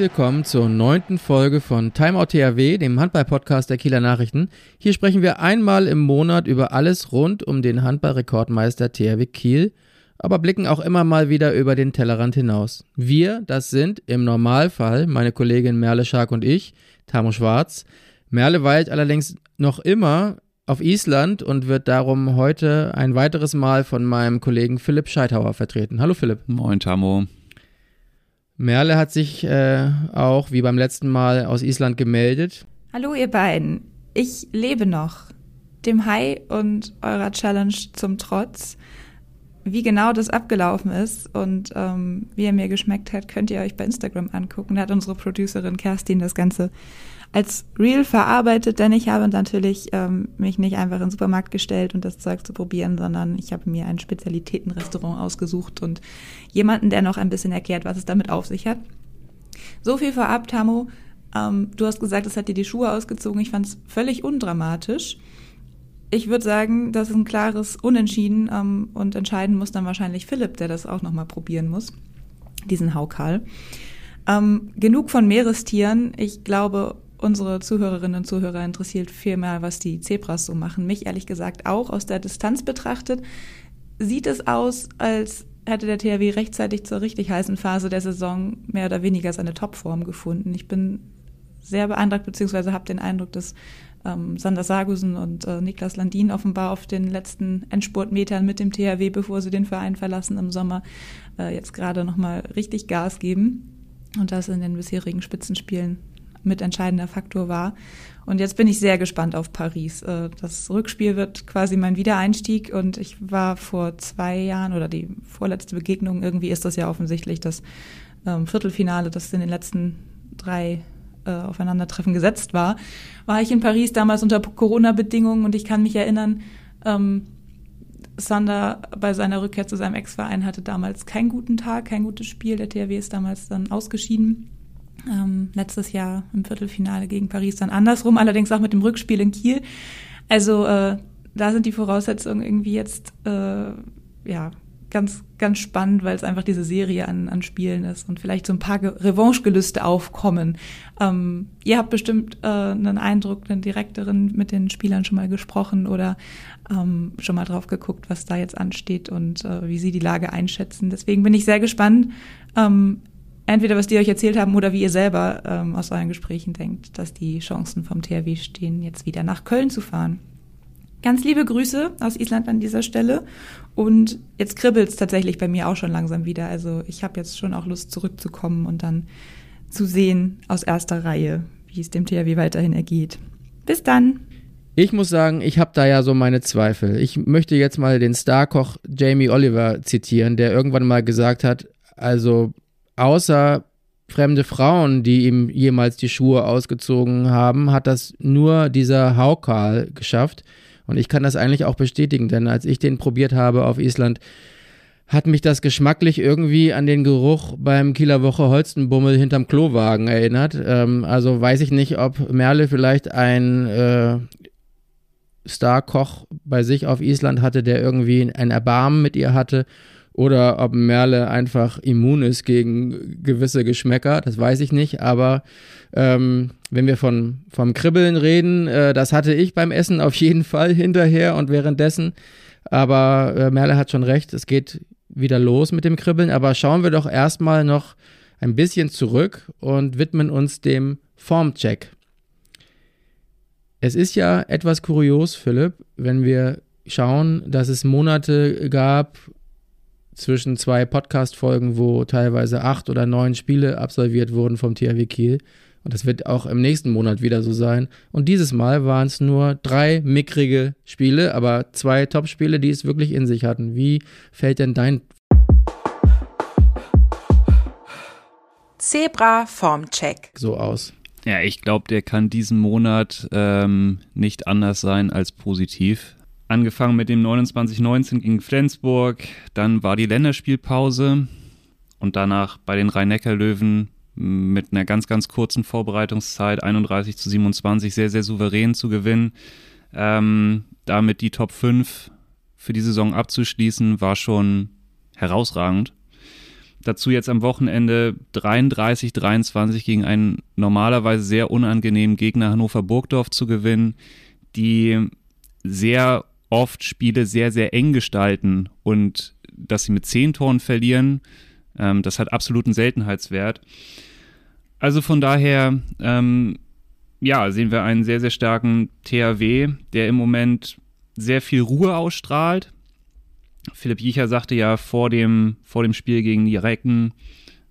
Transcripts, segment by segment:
Willkommen zur neunten Folge von Timeout THW, dem Handball-Podcast der Kieler Nachrichten. Hier sprechen wir einmal im Monat über alles rund um den Handball-Rekordmeister THW Kiel, aber blicken auch immer mal wieder über den Tellerrand hinaus. Wir, das sind im Normalfall meine Kollegin Merle Schark und ich, Tamo Schwarz. Merle weilt allerdings noch immer auf Island und wird darum heute ein weiteres Mal von meinem Kollegen Philipp Scheithauer vertreten. Hallo Philipp. Moin Tamo. Merle hat sich äh, auch wie beim letzten Mal aus Island gemeldet. Hallo ihr beiden, ich lebe noch. Dem Hai und eurer Challenge zum Trotz. Wie genau das abgelaufen ist und ähm, wie er mir geschmeckt hat, könnt ihr euch bei Instagram angucken. Da hat unsere Producerin Kerstin das Ganze als Real verarbeitet, denn ich habe natürlich ähm, mich nicht einfach in den Supermarkt gestellt und das Zeug zu probieren, sondern ich habe mir ein Spezialitätenrestaurant ausgesucht und jemanden, der noch ein bisschen erklärt, was es damit auf sich hat. So viel vorab, Tamo. Ähm, du hast gesagt, es hat dir die Schuhe ausgezogen. Ich fand es völlig undramatisch. Ich würde sagen, das ist ein klares Unentschieden ähm, und entscheiden muss dann wahrscheinlich Philipp, der das auch nochmal probieren muss, diesen Haukal. Ähm, genug von Meerestieren. Ich glaube, unsere Zuhörerinnen und Zuhörer interessiert vielmehr, was die Zebras so machen. Mich ehrlich gesagt auch aus der Distanz betrachtet. Sieht es aus, als hätte der THW rechtzeitig zur richtig heißen Phase der Saison mehr oder weniger seine Topform gefunden. Ich bin sehr beeindruckt, beziehungsweise habe den Eindruck, dass ähm, Sander Sargusen und äh, Niklas Landin offenbar auf den letzten Endspurtmetern mit dem THW, bevor sie den Verein verlassen im Sommer, äh, jetzt gerade nochmal richtig Gas geben und das in den bisherigen Spitzenspielen mit entscheidender Faktor war. Und jetzt bin ich sehr gespannt auf Paris. Äh, das Rückspiel wird quasi mein Wiedereinstieg und ich war vor zwei Jahren oder die vorletzte Begegnung, irgendwie ist das ja offensichtlich das ähm, Viertelfinale, das in den letzten drei äh, Aufeinandertreffen gesetzt war, war ich in Paris damals unter Corona-Bedingungen und ich kann mich erinnern, ähm, Sander bei seiner Rückkehr zu seinem Ex-Verein hatte damals keinen guten Tag, kein gutes Spiel. Der THW ist damals dann ausgeschieden. Ähm, letztes Jahr im Viertelfinale gegen Paris dann andersrum, allerdings auch mit dem Rückspiel in Kiel. Also äh, da sind die Voraussetzungen irgendwie jetzt äh, ja ganz ganz spannend, weil es einfach diese Serie an, an Spielen ist und vielleicht so ein paar Revanchegelüste aufkommen. Ähm, ihr habt bestimmt äh, einen Eindruck, einen direkteren mit den Spielern schon mal gesprochen oder ähm, schon mal drauf geguckt, was da jetzt ansteht und äh, wie sie die Lage einschätzen. Deswegen bin ich sehr gespannt. Ähm, entweder was die euch erzählt haben oder wie ihr selber ähm, aus euren Gesprächen denkt, dass die Chancen vom THW stehen, jetzt wieder nach Köln zu fahren. Ganz liebe Grüße aus Island an dieser Stelle. Und jetzt kribbelt es tatsächlich bei mir auch schon langsam wieder. Also ich habe jetzt schon auch Lust zurückzukommen und dann zu sehen aus erster Reihe, wie es dem THW weiterhin ergeht. Bis dann. Ich muss sagen, ich habe da ja so meine Zweifel. Ich möchte jetzt mal den Starkoch Jamie Oliver zitieren, der irgendwann mal gesagt hat, also außer fremde Frauen, die ihm jemals die Schuhe ausgezogen haben, hat das nur dieser Haukal geschafft. Und ich kann das eigentlich auch bestätigen, denn als ich den probiert habe auf Island, hat mich das geschmacklich irgendwie an den Geruch beim Kieler Woche Holstenbummel hinterm Klowagen erinnert. Ähm, also weiß ich nicht, ob Merle vielleicht ein äh, Starkoch bei sich auf Island hatte, der irgendwie ein Erbarmen mit ihr hatte oder ob Merle einfach immun ist gegen gewisse Geschmäcker, das weiß ich nicht. Aber ähm, wenn wir von, vom Kribbeln reden, äh, das hatte ich beim Essen auf jeden Fall hinterher und währenddessen. Aber äh, Merle hat schon recht, es geht wieder los mit dem Kribbeln. Aber schauen wir doch erstmal noch ein bisschen zurück und widmen uns dem Formcheck. Es ist ja etwas kurios, Philipp, wenn wir schauen, dass es Monate gab, zwischen zwei Podcast-Folgen, wo teilweise acht oder neun Spiele absolviert wurden vom THW Kiel. Und das wird auch im nächsten Monat wieder so sein. Und dieses Mal waren es nur drei mickrige Spiele, aber zwei Top-Spiele, die es wirklich in sich hatten. Wie fällt denn dein Zebra Formcheck so aus? Ja, ich glaube, der kann diesen Monat ähm, nicht anders sein als positiv. Angefangen mit dem 29-19 gegen Flensburg, dann war die Länderspielpause und danach bei den Rhein-Neckar-Löwen mit einer ganz, ganz kurzen Vorbereitungszeit, 31 zu 27, sehr, sehr souverän zu gewinnen. Ähm, damit die Top 5 für die Saison abzuschließen, war schon herausragend. Dazu jetzt am Wochenende 33-23 gegen einen normalerweise sehr unangenehmen Gegner Hannover Burgdorf zu gewinnen, die sehr oft Spiele sehr, sehr eng gestalten und dass sie mit zehn Toren verlieren, ähm, das hat absoluten Seltenheitswert. Also von daher, ähm, ja, sehen wir einen sehr, sehr starken THW, der im Moment sehr viel Ruhe ausstrahlt. Philipp Jicher sagte ja vor dem, vor dem Spiel gegen die Recken,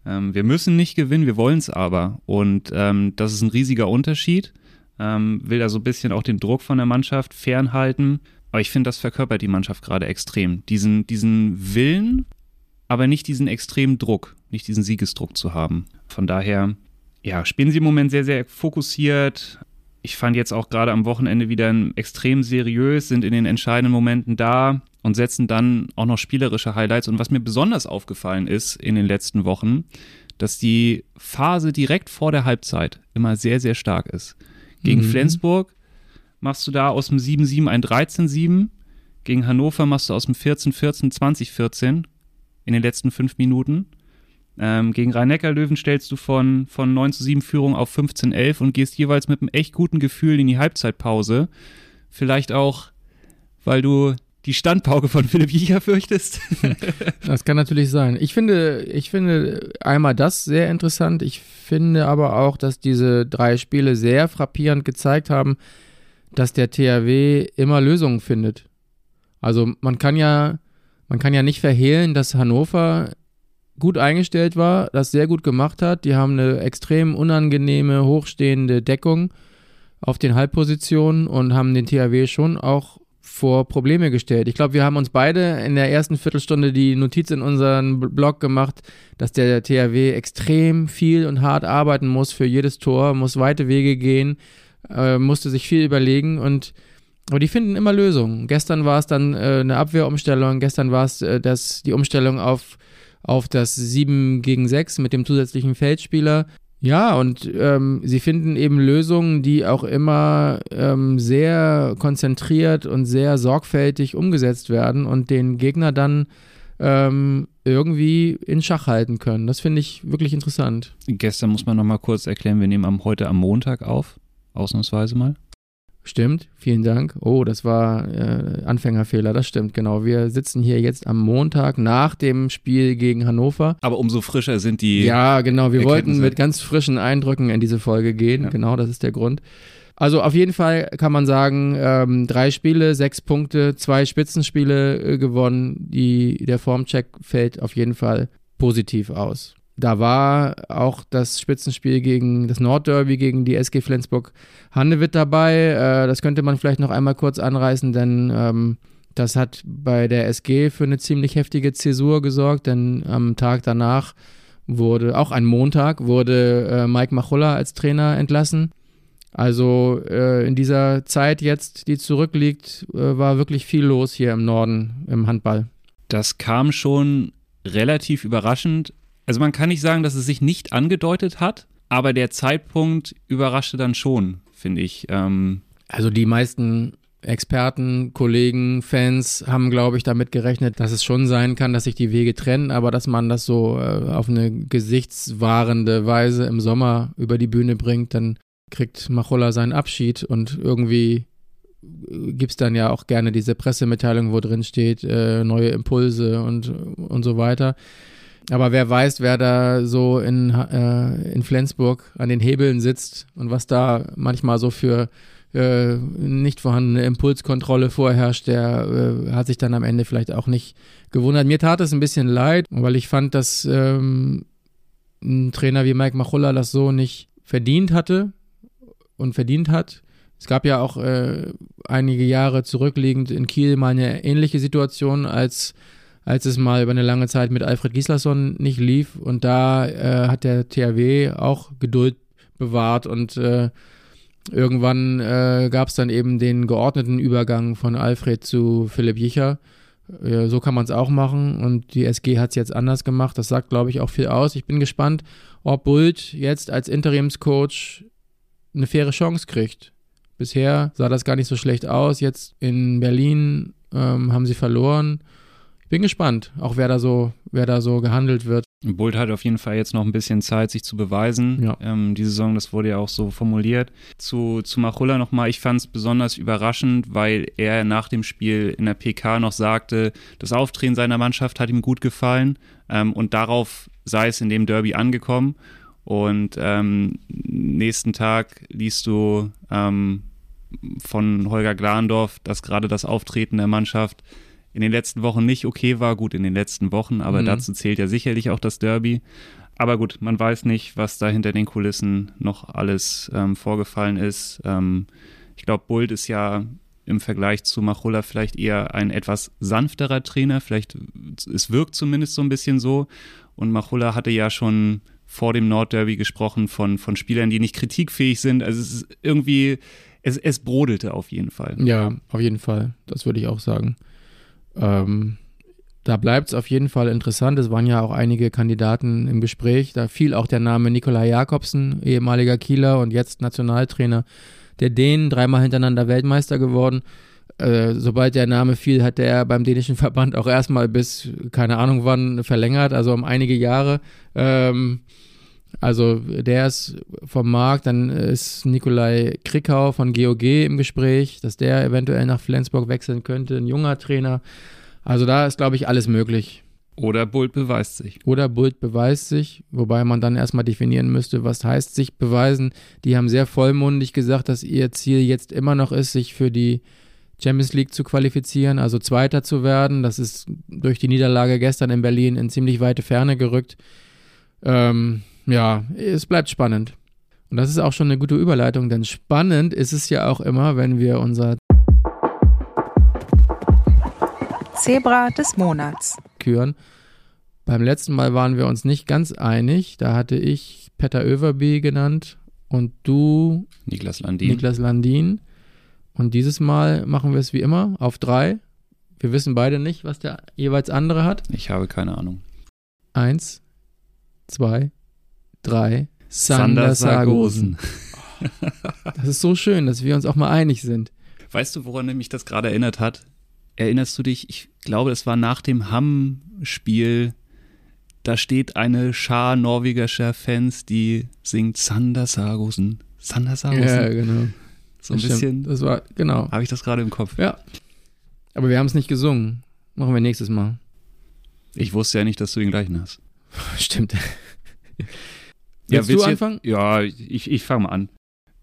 ähm, wir müssen nicht gewinnen, wir wollen es aber. Und ähm, das ist ein riesiger Unterschied. Ähm, will da so ein bisschen auch den Druck von der Mannschaft fernhalten. Aber ich finde, das verkörpert die Mannschaft gerade extrem. Diesen, diesen Willen, aber nicht diesen extremen Druck, nicht diesen Siegesdruck zu haben. Von daher, ja, spielen sie im Moment sehr, sehr fokussiert. Ich fand jetzt auch gerade am Wochenende wieder extrem seriös, sind in den entscheidenden Momenten da und setzen dann auch noch spielerische Highlights. Und was mir besonders aufgefallen ist in den letzten Wochen, dass die Phase direkt vor der Halbzeit immer sehr, sehr stark ist. Gegen mhm. Flensburg machst du da aus dem 7-7 ein 13-7. Gegen Hannover machst du aus dem 14-14 20-14 in den letzten fünf Minuten. Ähm, gegen Rhein-Neckar-Löwen stellst du von, von 9 zu 7 Führung auf 15-11 und gehst jeweils mit einem echt guten Gefühl in die Halbzeitpause. Vielleicht auch, weil du die Standpauke von Philipp Jicher fürchtest. das kann natürlich sein. Ich finde, ich finde einmal das sehr interessant. Ich finde aber auch, dass diese drei Spiele sehr frappierend gezeigt haben, dass der THW immer Lösungen findet. Also man kann ja, man kann ja nicht verhehlen, dass Hannover gut eingestellt war, das sehr gut gemacht hat. Die haben eine extrem unangenehme, hochstehende Deckung auf den Halbpositionen und haben den THW schon auch vor Probleme gestellt. Ich glaube, wir haben uns beide in der ersten Viertelstunde die Notiz in unseren Blog gemacht, dass der THW extrem viel und hart arbeiten muss für jedes Tor, muss weite Wege gehen, äh, musste sich viel überlegen und aber die finden immer Lösungen. Gestern war es dann äh, eine Abwehrumstellung, gestern war es äh, das, die Umstellung auf, auf das 7 gegen 6 mit dem zusätzlichen Feldspieler. Ja, und ähm, sie finden eben Lösungen, die auch immer ähm, sehr konzentriert und sehr sorgfältig umgesetzt werden und den Gegner dann ähm, irgendwie in Schach halten können. Das finde ich wirklich interessant. Gestern muss man noch mal kurz erklären, wir nehmen am, heute am Montag auf ausnahmsweise mal. Stimmt, vielen Dank. Oh, das war äh, Anfängerfehler, das stimmt, genau. Wir sitzen hier jetzt am Montag nach dem Spiel gegen Hannover. Aber umso frischer sind die. Ja, genau, wir wollten mit ganz frischen Eindrücken in diese Folge gehen, ja. genau, das ist der Grund. Also auf jeden Fall kann man sagen, ähm, drei Spiele, sechs Punkte, zwei Spitzenspiele äh, gewonnen. Die, der Formcheck fällt auf jeden Fall positiv aus. Da war auch das Spitzenspiel gegen das Nordderby gegen die SG Flensburg Handewitt dabei. Äh, das könnte man vielleicht noch einmal kurz anreißen, denn ähm, das hat bei der SG für eine ziemlich heftige Zäsur gesorgt, denn am Tag danach wurde, auch ein Montag, wurde äh, Mike Machulla als Trainer entlassen. Also äh, in dieser Zeit jetzt, die zurückliegt, äh, war wirklich viel los hier im Norden im Handball. Das kam schon relativ überraschend. Also man kann nicht sagen, dass es sich nicht angedeutet hat, aber der Zeitpunkt überraschte dann schon, finde ich. Ähm also die meisten Experten, Kollegen, Fans haben, glaube ich, damit gerechnet, dass es schon sein kann, dass sich die Wege trennen, aber dass man das so äh, auf eine gesichtswahrende Weise im Sommer über die Bühne bringt, dann kriegt Machola seinen Abschied und irgendwie äh, gibt es dann ja auch gerne diese Pressemitteilung, wo drin steht, äh, neue Impulse und, und so weiter. Aber wer weiß, wer da so in, äh, in Flensburg an den Hebeln sitzt und was da manchmal so für äh, nicht vorhandene Impulskontrolle vorherrscht, der äh, hat sich dann am Ende vielleicht auch nicht gewundert. Mir tat es ein bisschen leid, weil ich fand, dass ähm, ein Trainer wie Mike Machulla das so nicht verdient hatte und verdient hat. Es gab ja auch äh, einige Jahre zurückliegend in Kiel mal eine ähnliche Situation, als als es mal über eine lange Zeit mit Alfred Gislason nicht lief. Und da äh, hat der THW auch Geduld bewahrt und äh, irgendwann äh, gab es dann eben den geordneten Übergang von Alfred zu Philipp Jicher. So kann man es auch machen und die SG hat es jetzt anders gemacht. Das sagt, glaube ich, auch viel aus. Ich bin gespannt, ob Bult jetzt als Interimscoach eine faire Chance kriegt. Bisher sah das gar nicht so schlecht aus. Jetzt in Berlin ähm, haben sie verloren bin gespannt, auch wer da so, wer da so gehandelt wird. Bult hat auf jeden Fall jetzt noch ein bisschen Zeit, sich zu beweisen. Ja. Ähm, die Saison, das wurde ja auch so formuliert. Zu, zu Machulla nochmal, ich fand es besonders überraschend, weil er nach dem Spiel in der PK noch sagte, das Auftreten seiner Mannschaft hat ihm gut gefallen ähm, und darauf sei es in dem Derby angekommen. Und ähm, nächsten Tag liest du ähm, von Holger Glandorf, dass gerade das Auftreten der Mannschaft in den letzten Wochen nicht okay war. Gut, in den letzten Wochen, aber Mhm. dazu zählt ja sicherlich auch das Derby. Aber gut, man weiß nicht, was da hinter den Kulissen noch alles ähm, vorgefallen ist. Ähm, ich glaube, Bult ist ja im Vergleich zu Machulla vielleicht eher ein etwas sanfterer Trainer. Vielleicht, es wirkt zumindest so ein bisschen so. Und Machulla hatte ja schon vor dem Nordderby gesprochen von, von Spielern, die nicht kritikfähig sind. Also es ist irgendwie, es, es brodelte auf jeden Fall. Ja, auf jeden Fall. Das würde ich auch sagen. Ähm, da bleibt es auf jeden Fall interessant. Es waren ja auch einige Kandidaten im Gespräch. Da fiel auch der Name Nikolai Jakobsen, ehemaliger Kieler und jetzt Nationaltrainer der Dänen, dreimal hintereinander Weltmeister geworden. Äh, sobald der Name fiel, hat er beim dänischen Verband auch erstmal bis, keine Ahnung wann, verlängert, also um einige Jahre. Ähm, also der ist vom Markt, dann ist Nikolai Krickau von GOG im Gespräch, dass der eventuell nach Flensburg wechseln könnte, ein junger Trainer. Also da ist, glaube ich, alles möglich. Oder Bult beweist sich. Oder Bult beweist sich, wobei man dann erstmal definieren müsste, was heißt sich beweisen. Die haben sehr vollmundig gesagt, dass ihr Ziel jetzt immer noch ist, sich für die Champions League zu qualifizieren, also Zweiter zu werden. Das ist durch die Niederlage gestern in Berlin in ziemlich weite Ferne gerückt. Ähm, ja, es bleibt spannend. Und das ist auch schon eine gute Überleitung, denn spannend ist es ja auch immer, wenn wir unser Zebra des Monats. küren. Beim letzten Mal waren wir uns nicht ganz einig. Da hatte ich Petter Överby genannt und du Niklas Landin. Niklas Landin. Und dieses Mal machen wir es wie immer auf drei. Wir wissen beide nicht, was der jeweils andere hat. Ich habe keine Ahnung. Eins, zwei, drei. Sander Sargosen. Das ist so schön, dass wir uns auch mal einig sind. Weißt du, woran mich das gerade erinnert hat? Erinnerst du dich? Ich glaube, es war nach dem Hamm-Spiel. Da steht eine Schar norwegischer Fans, die singt Sander Sargosen. Sander Sargosen. Ja, genau. so ein Das bisschen. Das war, genau. Habe ich das gerade im Kopf? Ja. Aber wir haben es nicht gesungen. Machen wir nächstes Mal. Ich wusste ja nicht, dass du den gleichen hast. Stimmt. Ja, Willst du anfangen? Ja, ich, ich fange mal an.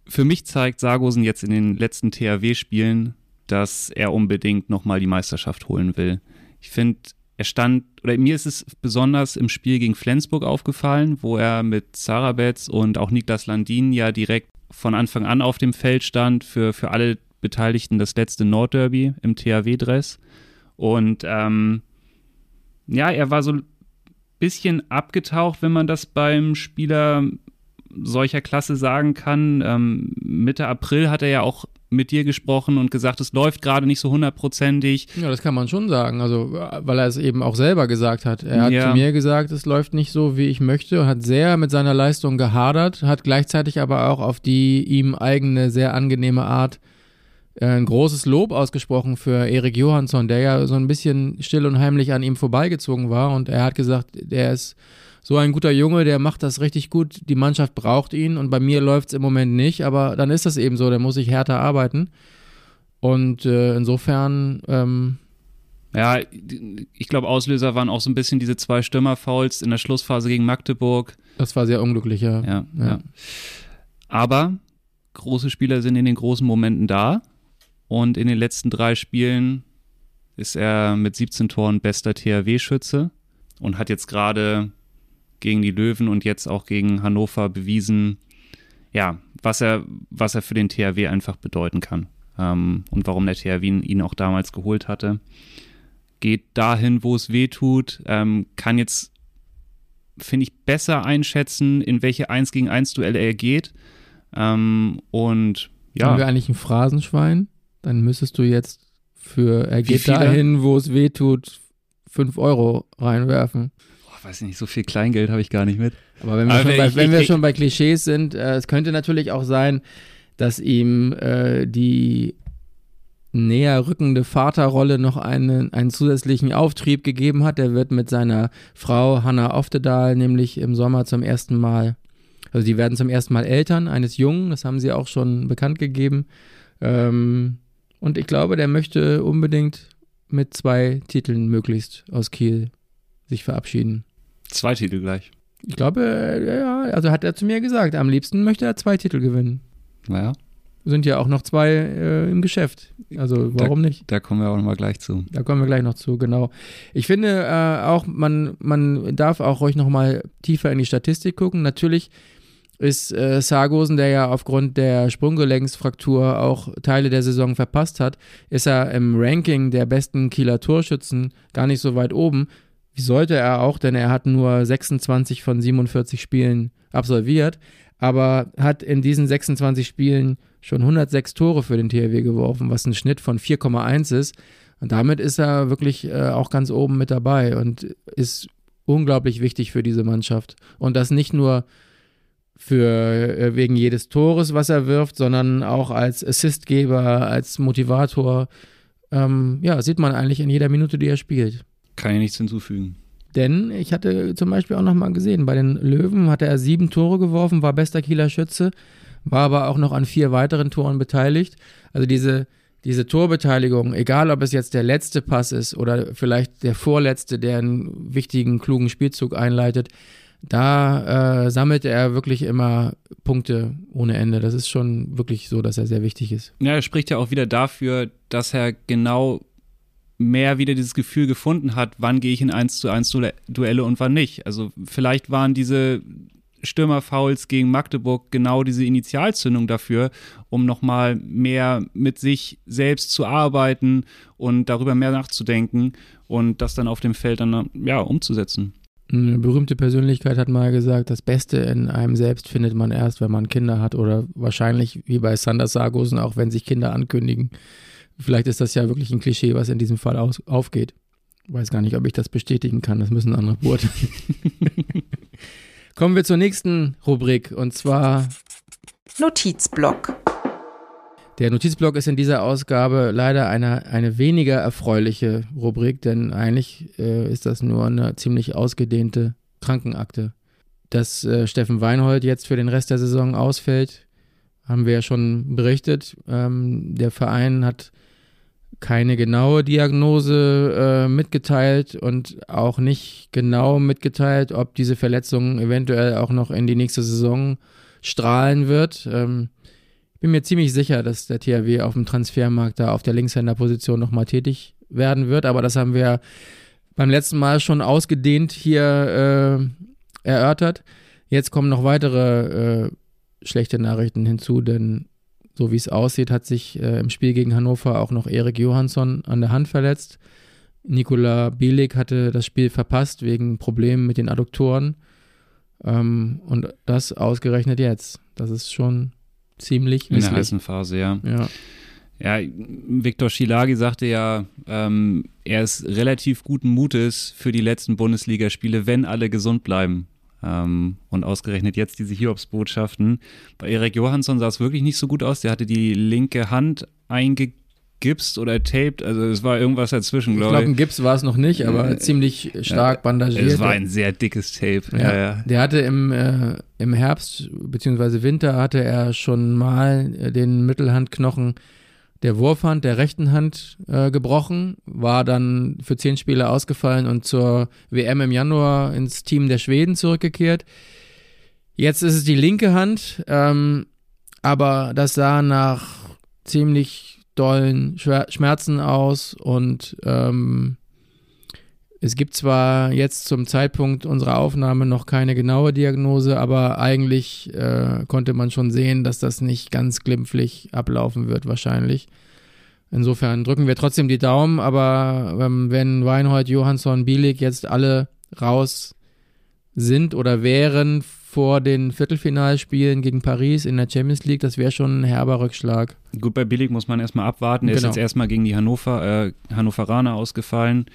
Für mich zeigt Sargosen jetzt in den letzten THW-Spielen, dass er unbedingt nochmal die Meisterschaft holen will. Ich finde, er stand, oder mir ist es besonders im Spiel gegen Flensburg aufgefallen, wo er mit Sarabetz und auch Niklas Landin ja direkt von Anfang an auf dem Feld stand, für, für alle Beteiligten das letzte Nordderby im THW-Dress. Und ähm, ja, er war so bisschen abgetaucht, wenn man das beim Spieler solcher Klasse sagen kann. Ähm, Mitte April hat er ja auch mit dir gesprochen und gesagt, es läuft gerade nicht so hundertprozentig. Ja, das kann man schon sagen. Also, weil er es eben auch selber gesagt hat. Er hat Ja. zu mir gesagt, es läuft nicht so, wie ich möchte und hat sehr mit seiner Leistung gehadert, hat gleichzeitig aber auch auf die ihm eigene, sehr angenehme Art äh, ein großes Lob ausgesprochen für Erik Johansson, der ja so ein bisschen still und heimlich an ihm vorbeigezogen war. Und er hat gesagt, der ist so ein guter Junge, der macht das richtig gut. Die Mannschaft braucht ihn und bei mir läuft es im Moment nicht, aber dann ist das eben so, da muss ich härter arbeiten. Und äh, insofern, ähm, Ja, ich glaube, Auslöser waren auch so ein bisschen diese zwei Stürmerfouls in der Schlussphase gegen Magdeburg. das war sehr unglücklich. Ja, Ja. ja. Aber große Spieler sind in den großen Momenten da. Und in den letzten drei Spielen ist er mit 17 Toren bester THW-Schütze und hat jetzt gerade gegen die Löwen und jetzt auch gegen Hannover bewiesen, ja, was er, was er für den THW einfach bedeuten kann. Ähm, und warum der THW ihn, auch damals geholt hatte. Geht dahin, wo es weh tut, ähm, kann jetzt, finde ich, besser einschätzen, in welche 1 gegen 1 Duelle er geht. Ähm, und Haben wir ja, eigentlich ein Phrasenschwein? Dann müsstest du jetzt für er Wie geht viele? dahin, wo es weh tut, 5 Euro reinwerfen. oh, weiß nicht, so viel Kleingeld habe ich gar nicht mit. Aber wenn wir, Aber schon, bei, ich- wenn wir ich- schon bei Klischees sind, äh, es könnte natürlich auch sein, dass ihm äh, die näher rückende Vaterrolle noch einen, einen zusätzlichen Auftrieb gegeben hat. Er wird mit seiner Frau Hannah Oftedal nämlich im Sommer zum ersten Mal, also die werden zum ersten Mal Eltern eines Jungen, das haben sie auch schon bekannt gegeben. Ähm, und ich glaube, der möchte unbedingt mit zwei Titeln möglichst aus Kiel sich verabschieden. Zwei Titel gleich. Ich glaube, äh, ja, also hat er zu mir gesagt, am liebsten möchte er zwei Titel gewinnen. Naja. Sind ja auch noch zwei äh, im Geschäft. Also warum da, nicht? Da kommen wir auch nochmal gleich zu. Da kommen wir gleich noch zu, genau. Ich finde äh, auch, man, man darf auch ruhig nochmal tiefer in die Statistik gucken. Natürlich ist äh, Sargosen, der ja aufgrund der Sprunggelenksfraktur auch Teile der Saison verpasst hat, ist er im Ranking der besten Kieler Torschützen gar nicht so weit oben. Wie sollte er auch, denn er hat nur 26 von 47 Spielen absolviert, aber hat in diesen 26 Spielen schon 106 Tore für den THW geworfen, was ein Schnitt von 4,1 ist. Und damit ist er wirklich äh, auch ganz oben mit dabei und ist unglaublich wichtig für diese Mannschaft. Und das nicht nur für äh, wegen jedes Tores, was er wirft, sondern auch als Assistgeber, als Motivator. Ähm, ja, sieht man eigentlich in jeder Minute, die er spielt. Kann ich nichts hinzufügen. Denn ich hatte zum Beispiel auch nochmal gesehen, bei den Löwen hatte er sieben Tore geworfen, war bester Kieler Schütze, war aber auch noch an vier weiteren Toren beteiligt. Also diese, diese Torbeteiligung, egal ob es jetzt der letzte Pass ist oder vielleicht der vorletzte, der einen wichtigen, klugen Spielzug einleitet, da äh, sammelte er wirklich immer Punkte ohne Ende. Das ist schon wirklich so, dass er sehr wichtig ist. Ja, er spricht ja auch wieder dafür, dass er genau mehr wieder dieses Gefühl gefunden hat, wann gehe ich in 1 zu 1 Duelle und wann nicht. Also vielleicht waren diese Stürmerfouls gegen Magdeburg genau diese Initialzündung dafür, um nochmal mehr mit sich selbst zu arbeiten und darüber mehr nachzudenken und das dann auf dem Feld dann ja umzusetzen. Eine berühmte Persönlichkeit hat mal gesagt, das Beste in einem selbst findet man erst, wenn man Kinder hat oder wahrscheinlich wie bei Sander Sargosen, auch wenn sich Kinder ankündigen. Vielleicht ist das ja wirklich ein Klischee, was in diesem Fall aus, aufgeht. Weiß gar nicht, ob ich das bestätigen kann. Das müssen andere beurteilen. Kommen wir zur nächsten Rubrik und zwar Notizblock. Der Notizblock ist in dieser Ausgabe leider eine, eine weniger erfreuliche Rubrik, denn eigentlich äh, ist das nur eine ziemlich ausgedehnte Krankenakte. Dass äh, Steffen Weinhold jetzt für den Rest der Saison ausfällt, haben wir ja schon berichtet. Ähm, der Verein hat keine genaue Diagnose äh, mitgeteilt und auch nicht genau mitgeteilt, ob diese Verletzung eventuell auch noch in die nächste Saison strahlen wird. Ähm, bin mir ziemlich sicher, dass der THW auf dem Transfermarkt da auf der Linkshänderposition nochmal tätig werden wird, aber das haben wir beim letzten Mal schon ausgedehnt hier äh, erörtert. Jetzt kommen noch weitere äh, schlechte Nachrichten hinzu, denn so wie es aussieht, hat sich äh, im Spiel gegen Hannover auch noch Erik Johansson an der Hand verletzt. Nikola Bielik hatte das Spiel verpasst wegen Problemen mit den Adduktoren. Ähm, und das ausgerechnet jetzt. Das ist schon ziemlich In der heißen Phase, ja. Ja. Ja, Viktor Schilagi sagte ja, ähm, er ist relativ guten Mutes für die letzten Bundesligaspiele, wenn alle gesund bleiben. Ähm, und ausgerechnet jetzt diese Hiobsbotschaften. Bei Erik Johansson sah es wirklich nicht so gut aus. Der hatte die linke Hand eingegipst oder taped. Also es war irgendwas dazwischen, glaube ich. Ich glaube, ein Gips war es noch nicht, aber äh, ziemlich stark bandagiert. Es war ein sehr dickes Tape. Ja, ja, ja. Der hatte im, äh, im Herbst bzw. Winter hatte er schon mal äh, den Mittelhandknochen der Wurfhand der rechten Hand äh, gebrochen, war dann für zehn Spiele ausgefallen und zur WM im Januar ins Team der Schweden zurückgekehrt. Jetzt ist es die linke Hand, ähm, aber das sah nach ziemlich dollen Schmerzen aus und ähm, es gibt zwar jetzt zum Zeitpunkt unserer Aufnahme noch keine genaue Diagnose, aber eigentlich äh, konnte man schon sehen, dass das nicht ganz glimpflich ablaufen wird, wahrscheinlich. Insofern drücken wir trotzdem die Daumen, aber ähm, wenn Weinhold, Johansson, Bielik jetzt alle raus sind oder wären vor den Viertelfinalspielen gegen Paris in der Champions League, das wäre schon ein herber Rückschlag. Gut, bei Billig muss man erstmal abwarten. Er genau. ist jetzt erstmal gegen die Hannover, äh, Hannoveraner ausgefallen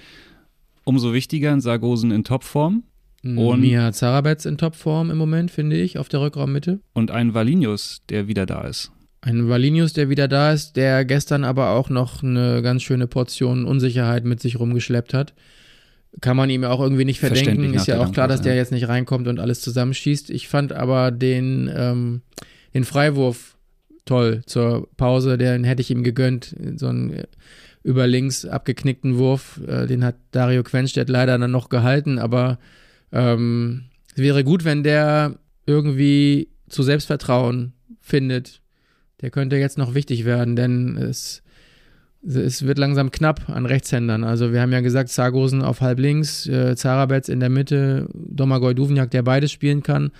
umso wichtiger, Sargosen in Topform. Mm, und Mia Zarabetz in Topform im Moment, finde ich, auf der Rückraummitte. Und ein Valinius, der wieder da ist. Ein Valinius, der wieder da ist, der gestern aber auch noch eine ganz schöne Portion Unsicherheit mit sich rumgeschleppt hat. Kann man ihm auch irgendwie nicht verdenken. Ist ja auch klar, dass der jetzt nicht reinkommt und alles zusammenschießt. Ich fand aber den, ähm, den Freiwurf toll zur Pause. Den hätte ich ihm gegönnt. So einen über links abgeknickten Wurf. Äh, den hat Dario Quenstedt leider dann noch gehalten. Aber ähm, es wäre gut, wenn der irgendwie zu Selbstvertrauen findet. Der könnte jetzt noch wichtig werden, denn es es wird langsam knapp an Rechtshändern. Also wir haben ja gesagt, Sargosen auf halb links, äh, Zarabetz in der Mitte, Domagoj Duvniak, der beides spielen kann.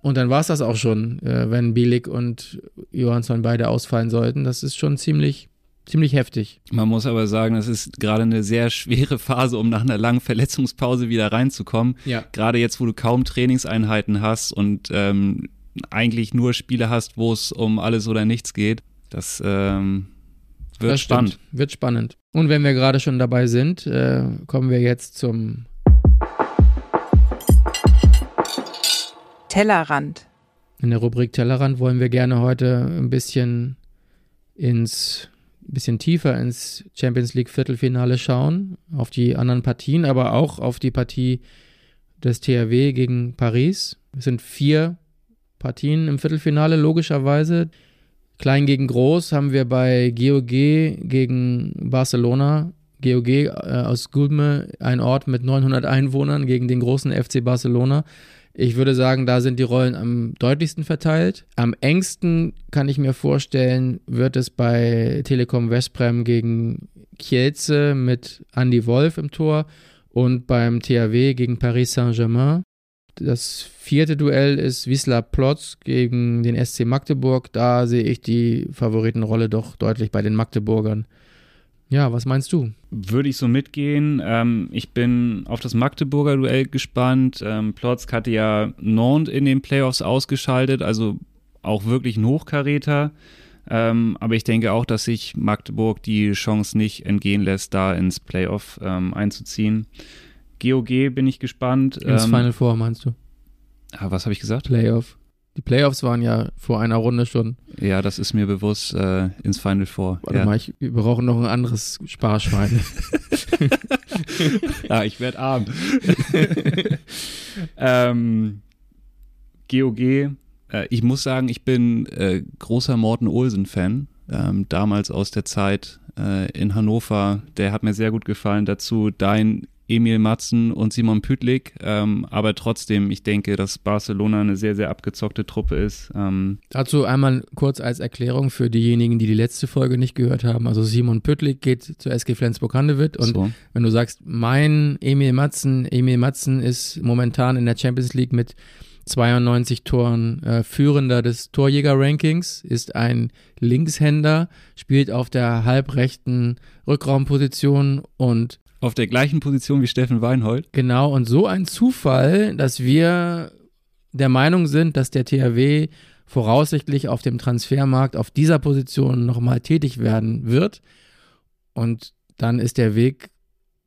Und dann war es das auch schon, äh, wenn Bielik und Johansson beide ausfallen sollten. Das ist schon ziemlich, ziemlich heftig. Man muss aber sagen, das ist gerade eine sehr schwere Phase, um nach einer langen Verletzungspause wieder reinzukommen. Ja. Gerade jetzt, wo du kaum Trainingseinheiten hast und ähm, eigentlich nur Spiele hast, wo es um alles oder nichts geht. Das ähm, wird das spannend. Stimmt. Wird spannend. Und wenn wir gerade schon dabei sind, äh, kommen wir jetzt zum Tellerrand. In der Rubrik Tellerrand wollen wir gerne heute ein bisschen ins ein bisschen tiefer ins Champions League Viertelfinale schauen, auf die anderen Partien, aber auch auf die Partie des THW gegen Paris. Es sind vier Partien im Viertelfinale, logischerweise. Klein gegen Groß haben wir bei GOG gegen Barcelona. GOG äh, aus Gulme, ein Ort mit 900 Einwohnern gegen den großen FC Barcelona. Ich würde sagen, da sind die Rollen am deutlichsten verteilt. Am engsten kann ich mir vorstellen, wird es bei Telekom Westbrem gegen Kielce mit Andy Wolf im Tor und beim THW gegen Paris Saint-Germain. Das vierte Duell ist Wisla Plotz gegen den SC Magdeburg. Da sehe ich die Favoritenrolle doch deutlich bei den Magdeburgern. Ja, was meinst du? Würde ich so mitgehen. Ähm, ich bin auf das Magdeburger Duell gespannt. Ähm, Plotzk hatte ja Nantes in den Playoffs ausgeschaltet, also auch wirklich ein Hochkaräter. Ähm, aber ich denke auch, dass sich Magdeburg die Chance nicht entgehen lässt, da ins Playoff ähm, einzuziehen. GOG bin ich gespannt. Ins ähm, Final Four meinst du? Ah, was habe ich gesagt? Playoff. Die Playoffs waren ja vor einer Runde schon. Ja, das ist mir bewusst äh, ins Final Four. Warte ja. mal, ich, wir brauchen noch ein anderes Sparschwein. ja, ich werde arm. ähm, GOG, äh, ich muss sagen, ich bin äh, großer Morten Olsen-Fan. Ähm, damals aus der Zeit äh, in Hannover. Der hat mir sehr gut gefallen. Dazu dein Emil Matzen und Simon Pütlik. Ähm, aber trotzdem, ich denke, dass Barcelona eine sehr, sehr abgezockte Truppe ist. Ähm Dazu einmal kurz als Erklärung für diejenigen, die die letzte Folge nicht gehört haben. Also Simon Pütlik geht zur SG Flensburg-Handewitt und so. wenn du sagst, mein Emil Matzen, Emil Matzen ist momentan in der Champions League mit 92 Toren äh, führender des Torjäger-Rankings, ist ein Linkshänder, spielt auf der halbrechten Rückraumposition und auf der gleichen Position wie Steffen Weinhold. Genau, und so ein Zufall, dass wir der Meinung sind, dass der THW voraussichtlich auf dem Transfermarkt auf dieser Position nochmal tätig werden wird. Und dann ist der Weg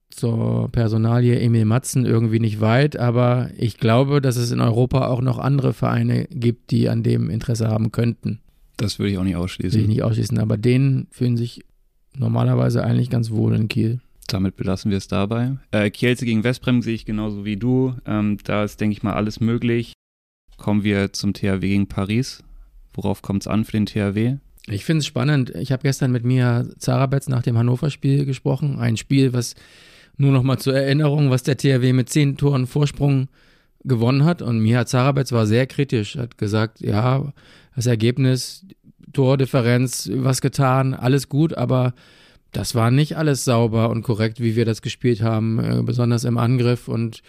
zur Personalie Emil Matzen irgendwie nicht weit, aber ich glaube, dass es in Europa auch noch andere Vereine gibt, die an dem Interesse haben könnten. Das würde ich auch nicht ausschließen. Würde ich nicht ausschließen, aber denen fühlen sich normalerweise eigentlich ganz wohl in Kiel damit belassen wir es dabei. Äh, Kielce gegen Westbrem sehe ich genauso wie du. Ähm, da ist, denke ich mal, alles möglich. Kommen wir zum THW gegen Paris. Worauf kommt es an für den THW? Ich finde es spannend. Ich habe gestern mit Mia Zarabetz nach dem Hannover-Spiel gesprochen. Ein Spiel, was nur noch mal zur Erinnerung, was der THW mit zehn Toren Vorsprung gewonnen hat. Und Mia Zarabetz war sehr kritisch, hat gesagt, ja, das Ergebnis, Tordifferenz, was getan, alles gut, aber das war nicht alles sauber und korrekt, wie wir das gespielt haben, äh, besonders im Angriff und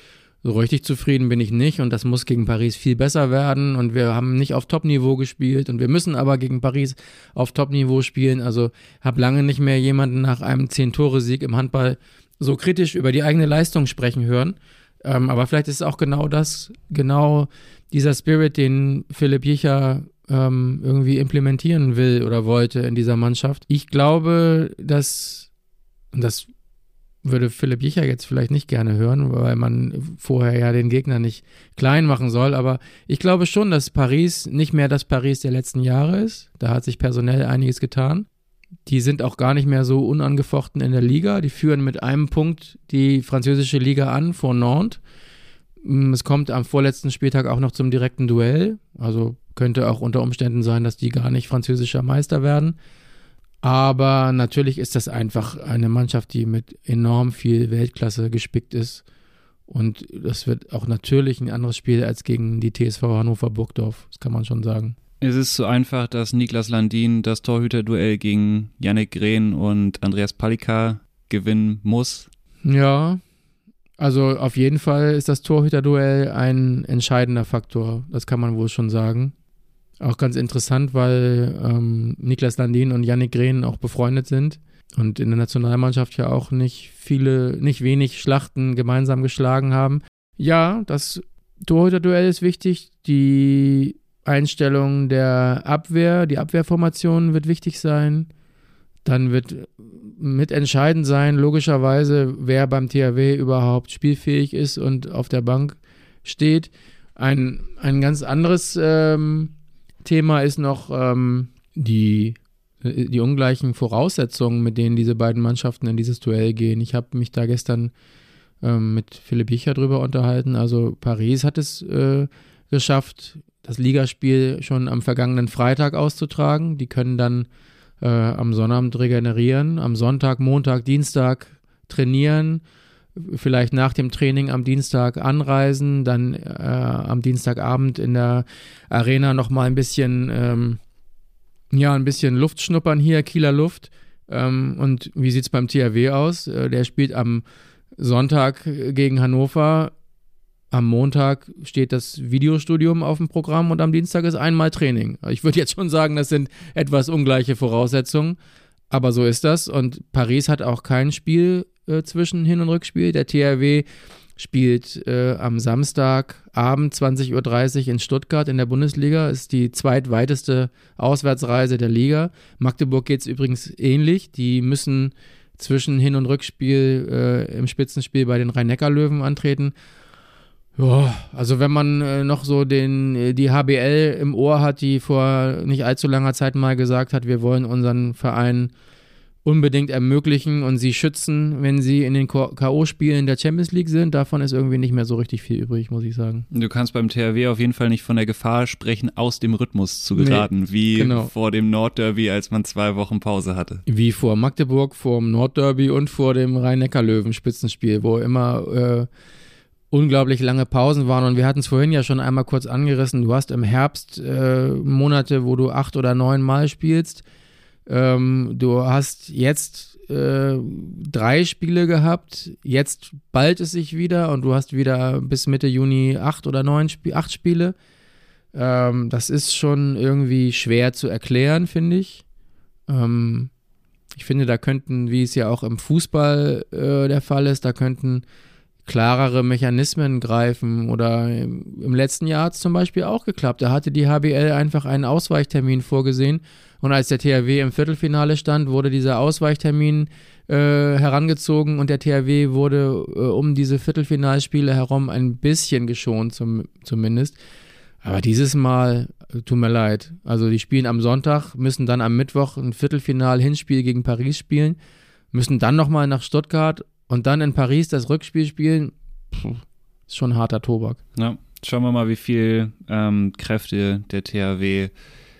so richtig zufrieden bin ich nicht und das muss gegen Paris viel besser werden und wir haben nicht auf Top-Niveau gespielt und wir müssen aber gegen Paris auf Top-Niveau spielen. Also habe lange nicht mehr jemanden nach einem Zehn-Tore-Sieg im Handball so kritisch über die eigene Leistung sprechen hören. Ähm, aber vielleicht ist es auch genau das, genau dieser Spirit, den Philipp Jicher ähm, irgendwie implementieren will oder wollte in dieser Mannschaft. Ich glaube, dass, das würde Philipp Jicher jetzt vielleicht nicht gerne hören, weil man vorher ja den Gegner nicht klein machen soll. Aber ich glaube schon, dass Paris nicht mehr das Paris der letzten Jahre ist. Da hat sich personell einiges getan. Die sind auch gar nicht mehr so unangefochten in der Liga. Die führen mit einem Punkt die französische Liga an vor Nantes. Mm, es kommt am vorletzten Spieltag auch noch zum direkten Duell. Also könnte auch unter Umständen sein, dass die gar nicht französischer Meister werden. Aber natürlich ist das einfach eine Mannschaft, die mit enorm viel Weltklasse gespickt ist. Und das wird auch natürlich ein anderes Spiel als gegen die TSV Hannover Burgdorf. Das kann man schon sagen. Es ist so einfach, dass Niklas Landin das Torhüterduell gegen Yannick Grehn und Andreas Palika gewinnen muss. Ja, also auf jeden Fall ist das Torhüterduell ein entscheidender Faktor. Das kann man wohl schon sagen. Auch ganz interessant, weil ähm, Niklas Landin und Yannick Grehn auch befreundet sind und in der Nationalmannschaft ja auch nicht viele, nicht wenig Schlachten gemeinsam geschlagen haben. Ja, das Torhüter-Duell ist wichtig. Die Einstellung der Abwehr, die Abwehrformation wird wichtig sein. Dann wird mitentscheidend sein, logischerweise, wer beim THW überhaupt spielfähig ist und auf der Bank steht. Ein, ein ganz anderes ähm, Thema ist noch ähm, die, äh, die ungleichen Voraussetzungen, mit denen diese beiden Mannschaften in dieses Duell gehen. Ich habe mich da gestern ähm, mit Philipp Jicher drüber unterhalten. Also Paris hat es äh, geschafft, das Ligaspiel schon am vergangenen Freitag auszutragen. Die können dann äh, am Sonnabend regenerieren, am Sonntag, Montag, Dienstag trainieren vielleicht nach dem Training am Dienstag anreisen, dann äh, am Dienstagabend in der Arena nochmal ein bisschen, ähm, ja, ein bisschen Luft schnuppern hier, Kieler Luft. Ähm, und wie sieht es beim THW aus? Äh, der spielt am Sonntag gegen Hannover. Am Montag steht das Videostudium auf dem Programm und am Dienstag ist einmal Training. Ich würde jetzt schon sagen, das sind etwas ungleiche Voraussetzungen, aber so ist das. Und Paris hat auch kein Spiel äh, zwischen Hin- und Rückspiel. Der THW spielt äh, am Samstagabend 20.30 Uhr in Stuttgart in der Bundesliga. Ist die zweitweiteste Auswärtsreise der Liga. Magdeburg geht es übrigens ähnlich. Die müssen zwischen Hin- und Rückspiel äh, im Spitzenspiel bei den Rhein-Neckar-Löwen antreten. Ja, also wenn man äh, noch so den, äh, die HBL im Ohr hat, die vor nicht allzu langer Zeit mal gesagt hat, wir wollen unseren Verein unbedingt ermöglichen und sie schützen, wenn sie in den K.O.-Spielen der Champions League sind. Davon ist irgendwie nicht mehr so richtig viel übrig, muss ich sagen. Du kannst beim THW auf jeden Fall nicht von der Gefahr sprechen, aus dem Rhythmus zu geraten, nee, wie genau. vor dem Nordderby, als man zwei Wochen Pause hatte. Wie vor Magdeburg, vor dem Nordderby und vor dem Rhein-Neckar-Löwen-Spitzenspiel, wo immer äh, unglaublich lange Pausen waren. Und wir hatten es vorhin ja schon einmal kurz angerissen. Du hast im Herbst äh, Monate, wo du acht oder neun Mal spielst ähm, du hast jetzt äh, drei Spiele gehabt, jetzt bald es sich wieder und du hast wieder bis Mitte Juni acht oder neun Sp acht Spiele. Ähm, das ist schon irgendwie schwer zu erklären, finde ich. Ähm, ich finde, da könnten, wie es ja auch im Fußball äh, der Fall ist, da könnten klarere Mechanismen greifen. Oder im, letzten Jahr hat es zum Beispiel auch geklappt. Da hatte die HBL einfach einen Ausweichtermin vorgesehen und als der THW im Viertelfinale stand, wurde dieser Ausweichtermin äh, herangezogen und der THW wurde äh, um diese Viertelfinalspiele herum ein bisschen geschont, zum, zumindest. Aber dieses Mal, äh, tut mir leid. Also die spielen am Sonntag, müssen dann am Mittwoch ein Viertelfinal-Hinspiel gegen Paris spielen, müssen dann nochmal nach Stuttgart und dann in Paris das Rückspiel spielen. Puh, ist schon harter Tobak. Ja, schauen wir mal, wie viel ähm, Kräfte der THW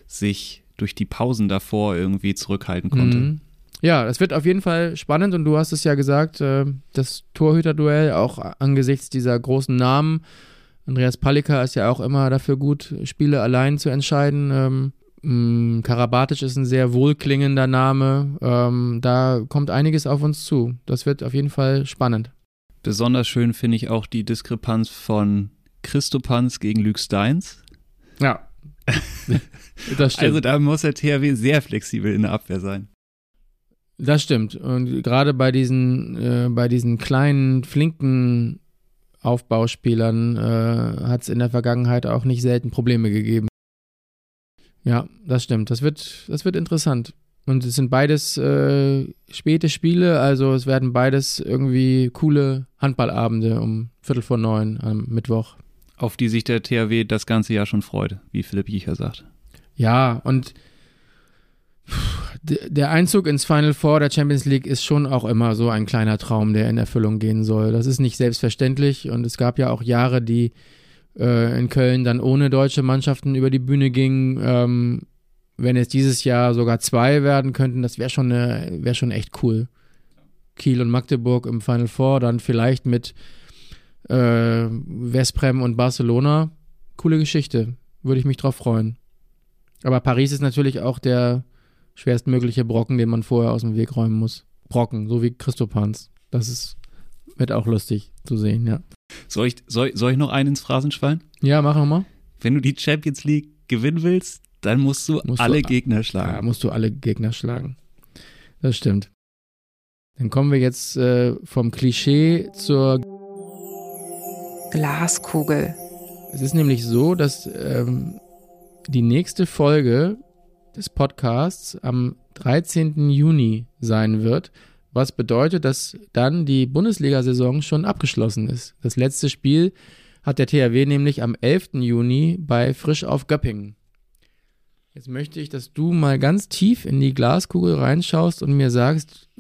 sich durch die Pausen davor irgendwie zurückhalten konnte. Mhm. Ja, das wird auf jeden Fall spannend und du hast es ja gesagt, äh, das Torhüterduell auch angesichts dieser großen Namen. Andreas Palika ist ja auch immer dafür gut, Spiele allein zu entscheiden. Ähm, mm, Karabatic ist ein sehr wohlklingender Name. Ähm, da kommt einiges auf uns zu. Das wird auf jeden Fall spannend. Besonders schön finde ich auch die Diskrepanz von Christopans gegen Luke Steins. Ja. Das stimmt. Also da muss der THW sehr flexibel in der Abwehr sein. Das stimmt. Und gerade bei diesen, äh, bei diesen kleinen, flinken Aufbauspielern äh, hat es in der Vergangenheit auch nicht selten Probleme gegeben. Ja, das stimmt. Das wird, das wird interessant. Und es sind beides äh, späte Spiele, also es werden beides irgendwie coole Handballabende um Viertel vor neun am Mittwoch. Auf die sich der THW das ganze Jahr schon freut, wie Philipp Jicher sagt. Ja, und der Einzug ins Final Four der Champions League ist schon auch immer so ein kleiner Traum, der in Erfüllung gehen soll. Das ist nicht selbstverständlich und es gab ja auch Jahre, die äh, in Köln dann ohne deutsche Mannschaften über die Bühne gingen. Ähm, wenn es dieses Jahr sogar zwei werden könnten, das wäre schon, wär schon echt cool. Kiel und Magdeburg im Final Four, dann vielleicht mit äh, Vesprem und Barcelona. Coole Geschichte. Würde ich mich drauf freuen. Aber Paris ist natürlich auch der schwerstmögliche Brocken, den man vorher aus dem Weg räumen muss. Brocken, so wie Christopans. Das ist, wird auch lustig zu sehen, ja. Soll ich, soll, soll ich noch einen ins Phrasenschwein? Ja, mach nochmal. Wenn du die Champions League gewinnen willst, dann musst du musst alle du, Gegner schlagen. Ja, musst du alle Gegner schlagen. Das stimmt. Dann kommen wir jetzt äh, vom Klischee zur Glaskugel. Es ist nämlich so, dass ähm, die nächste Folge des Podcasts am 13. Juni sein wird, was bedeutet, dass dann die Bundesliga-Saison schon abgeschlossen ist. Das letzte Spiel hat der THW nämlich am 11. Juni bei Frisch auf Göppingen. Jetzt möchte ich, dass du mal ganz tief in die Glaskugel reinschaust und mir sagst,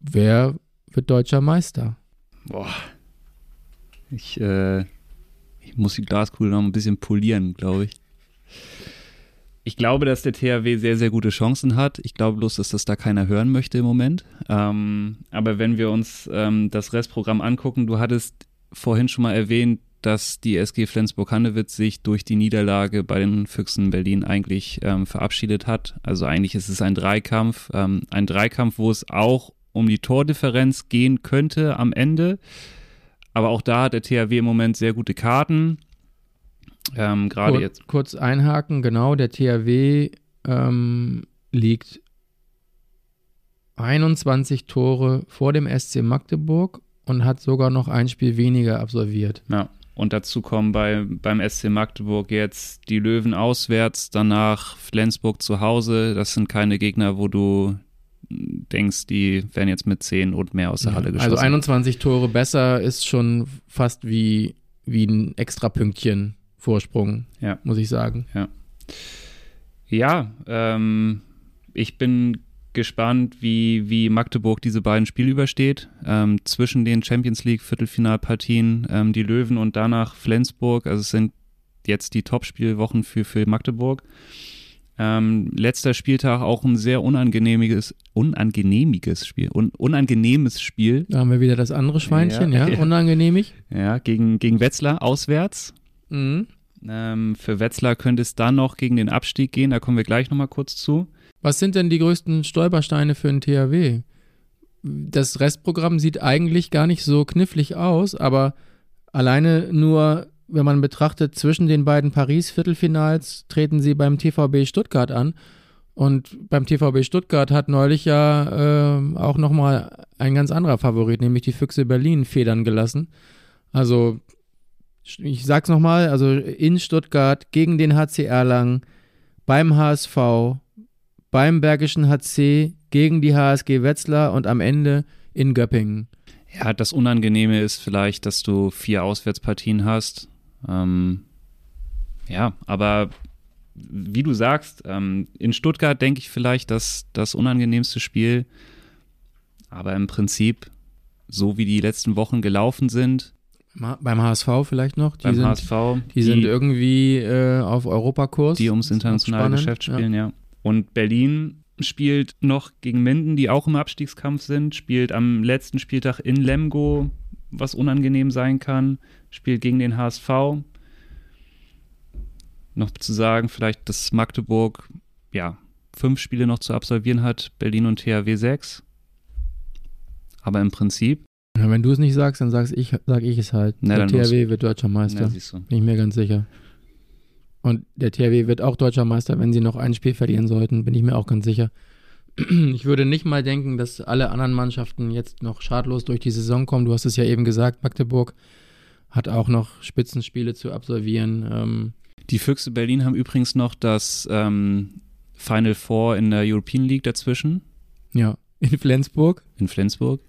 wer wird deutscher Meister? Boah. Ich, äh, ich muss die Glaskugel noch ein bisschen polieren, glaube ich. Ich glaube, dass der THW sehr, sehr gute Chancen hat. Ich glaube bloß, dass das da keiner hören möchte im Moment. Ähm, aber wenn wir uns ähm, das Restprogramm angucken, du hattest vorhin schon mal erwähnt, dass die SG Flensburg-Handewitt sich durch die Niederlage bei den Füchsen Berlin eigentlich ähm, verabschiedet hat. Also eigentlich ist es ein Dreikampf. Ähm, ein Dreikampf, wo es auch um die Tordifferenz gehen könnte am Ende. Aber auch da hat der THW im Moment sehr gute Karten. Ähm, Gerade Kur jetzt. Kurz einhaken, genau, der THW ähm, liegt 21 Tore vor dem SC Magdeburg und hat sogar noch ein Spiel weniger absolviert. Ja. Und dazu kommen bei, beim SC Magdeburg jetzt die Löwen auswärts, danach Flensburg zu Hause. Das sind keine Gegner, wo du denkst, die werden jetzt mit 10 und mehr aus der Halle geschossen. Also 21 Tore besser ist schon fast wie, wie ein extra Pünktchen Vorsprung, ja. muss ich sagen. Ja, ja ähm, ich bin gespannt, wie, wie Magdeburg diese beiden Spiele übersteht. Ähm, zwischen den Champions League Viertelfinalpartien, ähm, die Löwen und danach Flensburg. Also es sind jetzt die Topspielwochen für, für Magdeburg. Ähm, letzter Spieltag auch ein sehr unangenehmiges, unangenehmiges Spiel, un, unangenehmes Spiel. Da haben wir wieder das andere Schweinchen, ja, ja. unangenehmig. Ja, gegen, gegen Wetzlar auswärts. Mhm. Ähm, für Wetzlar könnte es dann noch gegen den Abstieg gehen, da kommen wir gleich nochmal kurz zu. Was sind denn die größten Stolpersteine für ein THW? Das Restprogramm sieht eigentlich gar nicht so knifflig aus, aber alleine nur, wenn man betrachtet, zwischen den beiden Paris-Viertelfinals treten sie beim TVB Stuttgart an. Und beim TVB Stuttgart hat neulich ja äh, auch nochmal ein ganz anderer Favorit, nämlich die Füchse Berlin, federn gelassen. Also ich sag's nochmal, also in Stuttgart gegen den HC Erlangen, beim HSV, beim Bergischen HC, gegen die HSG Wetzlar und am Ende in Göppingen. Ja, das Unangenehme ist vielleicht, dass du vier Auswärtspartien hast. Ähm, ja, aber wie du sagst, ähm, in Stuttgart denke ich vielleicht, dass das unangenehmste Spiel, aber im Prinzip, so wie die letzten Wochen gelaufen sind, beim HSV vielleicht noch? Die beim sind, HSV. Die, die sind irgendwie äh, auf Europakurs. Die ums internationale Geschäft spielen, ja. ja. Und Berlin spielt noch gegen Minden, die auch im Abstiegskampf sind, spielt am letzten Spieltag in Lemgo, was unangenehm sein kann, spielt gegen den HSV. Noch zu sagen, vielleicht, dass Magdeburg, ja, fünf Spiele noch zu absolvieren hat, Berlin und THW sechs. Aber im Prinzip ja, wenn du es nicht sagst, dann sag's ich, sag ich es halt. Na, der THW wird deutscher Meister. Na, Bin ich mir ganz sicher. Und der THW wird auch deutscher Meister, wenn sie noch ein Spiel verlieren sollten, bin ich mir auch ganz sicher. Ich würde nicht mal denken, dass alle anderen Mannschaften jetzt noch schadlos durch die Saison kommen. Du hast es ja eben gesagt, Magdeburg hat auch noch Spitzenspiele zu absolvieren. Ähm die Füchse Berlin haben übrigens noch das ähm, Final Four in der European League dazwischen. Ja, in Flensburg. In Flensburg.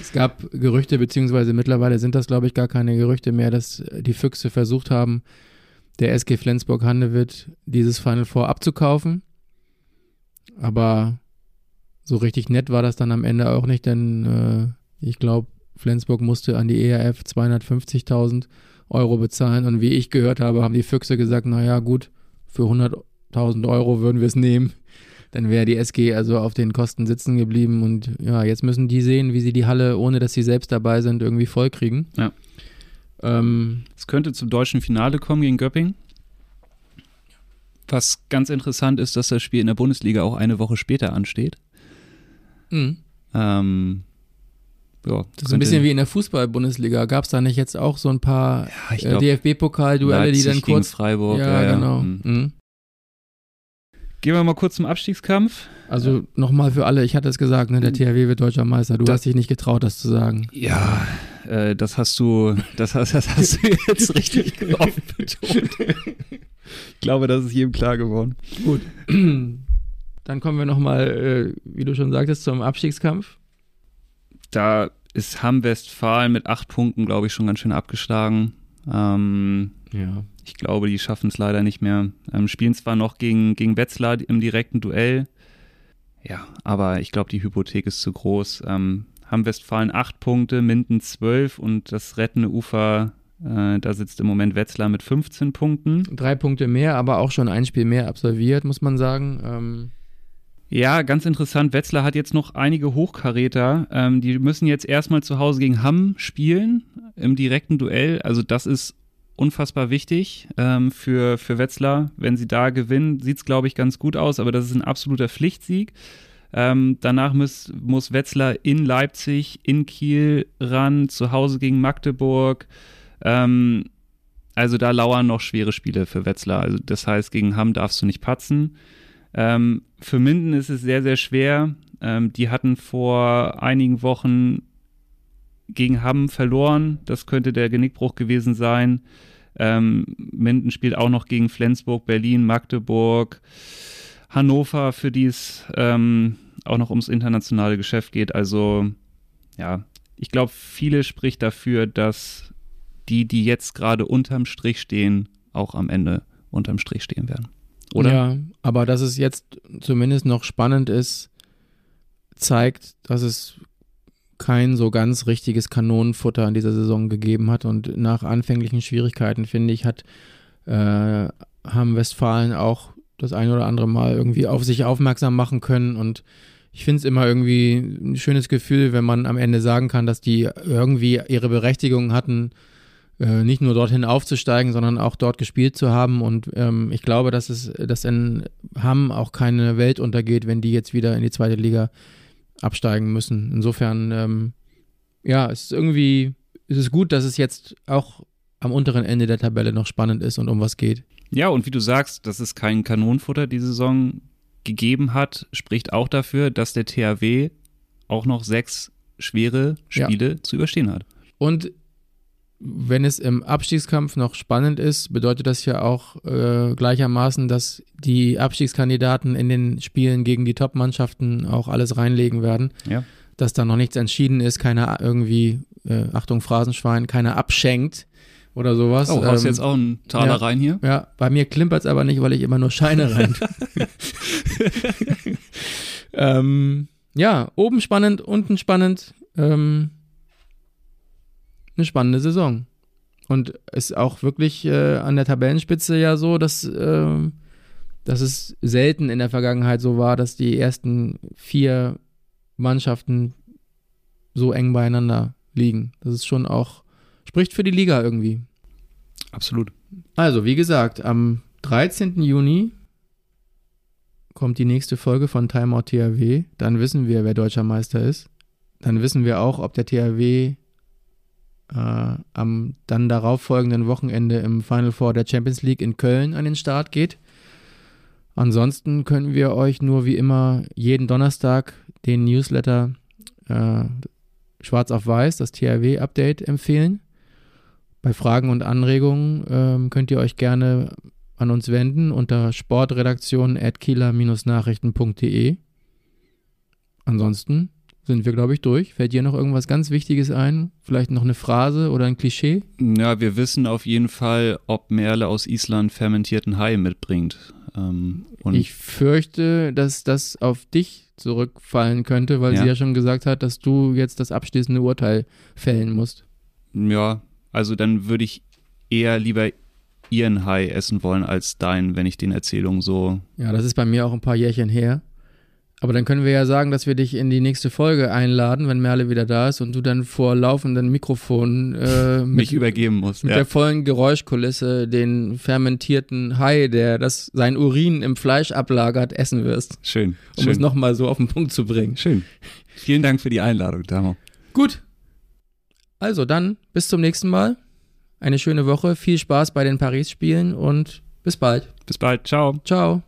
Es gab Gerüchte, beziehungsweise mittlerweile sind das, glaube ich, gar keine Gerüchte mehr, dass die Füchse versucht haben, der SG Flensburg-Handewitt dieses Final Four abzukaufen. Aber so richtig nett war das dann am Ende auch nicht, denn äh, ich glaube, Flensburg musste an die ERF 250.000 Euro bezahlen und wie ich gehört habe, haben die Füchse gesagt, naja gut, für 100.000 Euro würden wir es nehmen. Dann wäre die SG also auf den Kosten sitzen geblieben und ja, jetzt müssen die sehen, wie sie die Halle, ohne dass sie selbst dabei sind, irgendwie vollkriegen. Ja. Ähm, es könnte zum deutschen Finale kommen gegen Göpping. Was ganz interessant ist, dass das Spiel in der Bundesliga auch eine Woche später ansteht. Mhm. Ähm, ja, das ist ein bisschen wie in der Fußball-Bundesliga. Gab es da nicht jetzt auch so ein paar ja, äh, DFB-Pokal-Duelle, die dann kurz. Freiburg, ja, ja genau. Mhm. Mhm. Gehen wir mal kurz zum Abstiegskampf. Also nochmal für alle, ich hatte es gesagt, ne, der THW wird deutscher Meister. Du das, hast dich nicht getraut, das zu sagen. Ja, äh, das hast du, das hast, das hast du jetzt richtig oft betont. Ich glaube, das ist jedem klar geworden. Gut. Dann kommen wir nochmal, äh, wie du schon sagtest, zum Abstiegskampf. Da ist Hamm Westfalen mit acht Punkten, glaube ich, schon ganz schön abgeschlagen. Ähm, ja. Ich glaube, die schaffen es leider nicht mehr. Ähm, spielen zwar noch gegen, gegen Wetzlar im direkten Duell. Ja, aber ich glaube, die Hypothek ist zu groß. Ähm, haben Westfalen acht Punkte, Minden zwölf und das rettende Ufer, äh, da sitzt im Moment Wetzlar mit 15 Punkten. Drei Punkte mehr, aber auch schon ein Spiel mehr absolviert, muss man sagen. Ähm ja, ganz interessant. Wetzlar hat jetzt noch einige Hochkaräter. Ähm, die müssen jetzt erstmal zu Hause gegen Hamm spielen im direkten Duell. Also das ist unfassbar wichtig ähm, für, für Wetzlar. Wenn sie da gewinnen, sieht es, glaube ich, ganz gut aus, aber das ist ein absoluter Pflichtsieg. Ähm, danach muss, muss Wetzlar in Leipzig, in Kiel ran, zu Hause gegen Magdeburg. Ähm, also da lauern noch schwere Spiele für Wetzlar. Also das heißt, gegen Hamm darfst du nicht patzen. Ähm, für Minden ist es sehr, sehr schwer. Ähm, die hatten vor einigen Wochen gegen Hamm verloren. Das könnte der Genickbruch gewesen sein. Ähm, Minden spielt auch noch gegen Flensburg, Berlin, Magdeburg, Hannover, für die es ähm, auch noch ums internationale Geschäft geht. Also ja, ich glaube, viele spricht dafür, dass die, die jetzt gerade unterm Strich stehen, auch am Ende unterm Strich stehen werden. Oder? Ja, aber dass es jetzt zumindest noch spannend ist, zeigt, dass es kein so ganz richtiges Kanonenfutter in dieser Saison gegeben hat. Und nach anfänglichen Schwierigkeiten, finde ich, hat äh, haben Westfalen auch das ein oder andere Mal irgendwie auf sich aufmerksam machen können. Und ich finde es immer irgendwie ein schönes Gefühl, wenn man am Ende sagen kann, dass die irgendwie ihre Berechtigung hatten, äh, nicht nur dorthin aufzusteigen, sondern auch dort gespielt zu haben. Und ähm, ich glaube, dass es, dass in Hamm auch keine Welt untergeht, wenn die jetzt wieder in die zweite Liga absteigen müssen. Insofern, ähm, ja, es ist irgendwie, es ist gut, dass es jetzt auch am unteren Ende der Tabelle noch spannend ist und um was geht. Ja, und wie du sagst, dass es kein Kanonenfutter die Saison gegeben hat, spricht auch dafür, dass der THW auch noch sechs schwere Spiele ja. zu überstehen hat. Und wenn es im Abstiegskampf noch spannend ist, bedeutet das ja auch äh, gleichermaßen, dass die Abstiegskandidaten in den Spielen gegen die Top-Mannschaften auch alles reinlegen werden. Ja. Dass da noch nichts entschieden ist, keiner irgendwie, äh, Achtung, Phrasenschwein, keiner abschenkt oder sowas. Oh, hast ähm, jetzt auch einen Taler ja, rein hier? Ja, bei mir klimpert es aber nicht, weil ich immer nur Scheine rein. ähm, ja, oben spannend, unten spannend. Ähm, eine spannende Saison. Und es ist auch wirklich äh, an der Tabellenspitze ja so, dass, äh, dass es selten in der Vergangenheit so war, dass die ersten vier Mannschaften so eng beieinander liegen. Das ist schon auch, spricht für die Liga irgendwie. Absolut. Also, wie gesagt, am 13. Juni kommt die nächste Folge von Timeout THW. Dann wissen wir, wer deutscher Meister ist. Dann wissen wir auch, ob der THW äh, am dann darauffolgenden Wochenende im Final Four der Champions League in Köln an den Start geht. Ansonsten können wir euch nur wie immer jeden Donnerstag den Newsletter äh, Schwarz auf Weiß, das THW-Update empfehlen. Bei Fragen und Anregungen ähm, könnt ihr euch gerne an uns wenden unter sportredaktion.kieler-nachrichten.de. Ansonsten sind wir, glaube ich, durch. Fällt dir noch irgendwas ganz Wichtiges ein? Vielleicht noch eine Phrase oder ein Klischee? Ja, wir wissen auf jeden Fall, ob Merle aus Island fermentierten Hai mitbringt. Ähm, und ich fürchte, dass das auf dich zurückfallen könnte, weil Ja. sie ja schon gesagt hat, dass du jetzt das abschließende Urteil fällen musst. ja, also dann würde ich eher lieber ihren Hai essen wollen als deinen, wenn ich den Erzählungen so. Ja, das ist bei mir auch ein paar Jährchen her. Aber dann können wir ja sagen, dass wir dich in die nächste Folge einladen, wenn Merle wieder da ist und du dann vor laufendem Mikrofon äh, mich mit, übergeben muss. mit Ja. der vollen Geräuschkulisse den fermentierten Hai, der das sein Urin im Fleisch ablagert, essen wirst. Schön. Um schön. es nochmal so auf den Punkt zu bringen. Schön. Vielen Dank für die Einladung, Damo. Gut. Also dann, bis zum nächsten Mal. Eine schöne Woche, viel Spaß bei den Paris-Spielen und bis bald. Bis bald. Ciao. Ciao.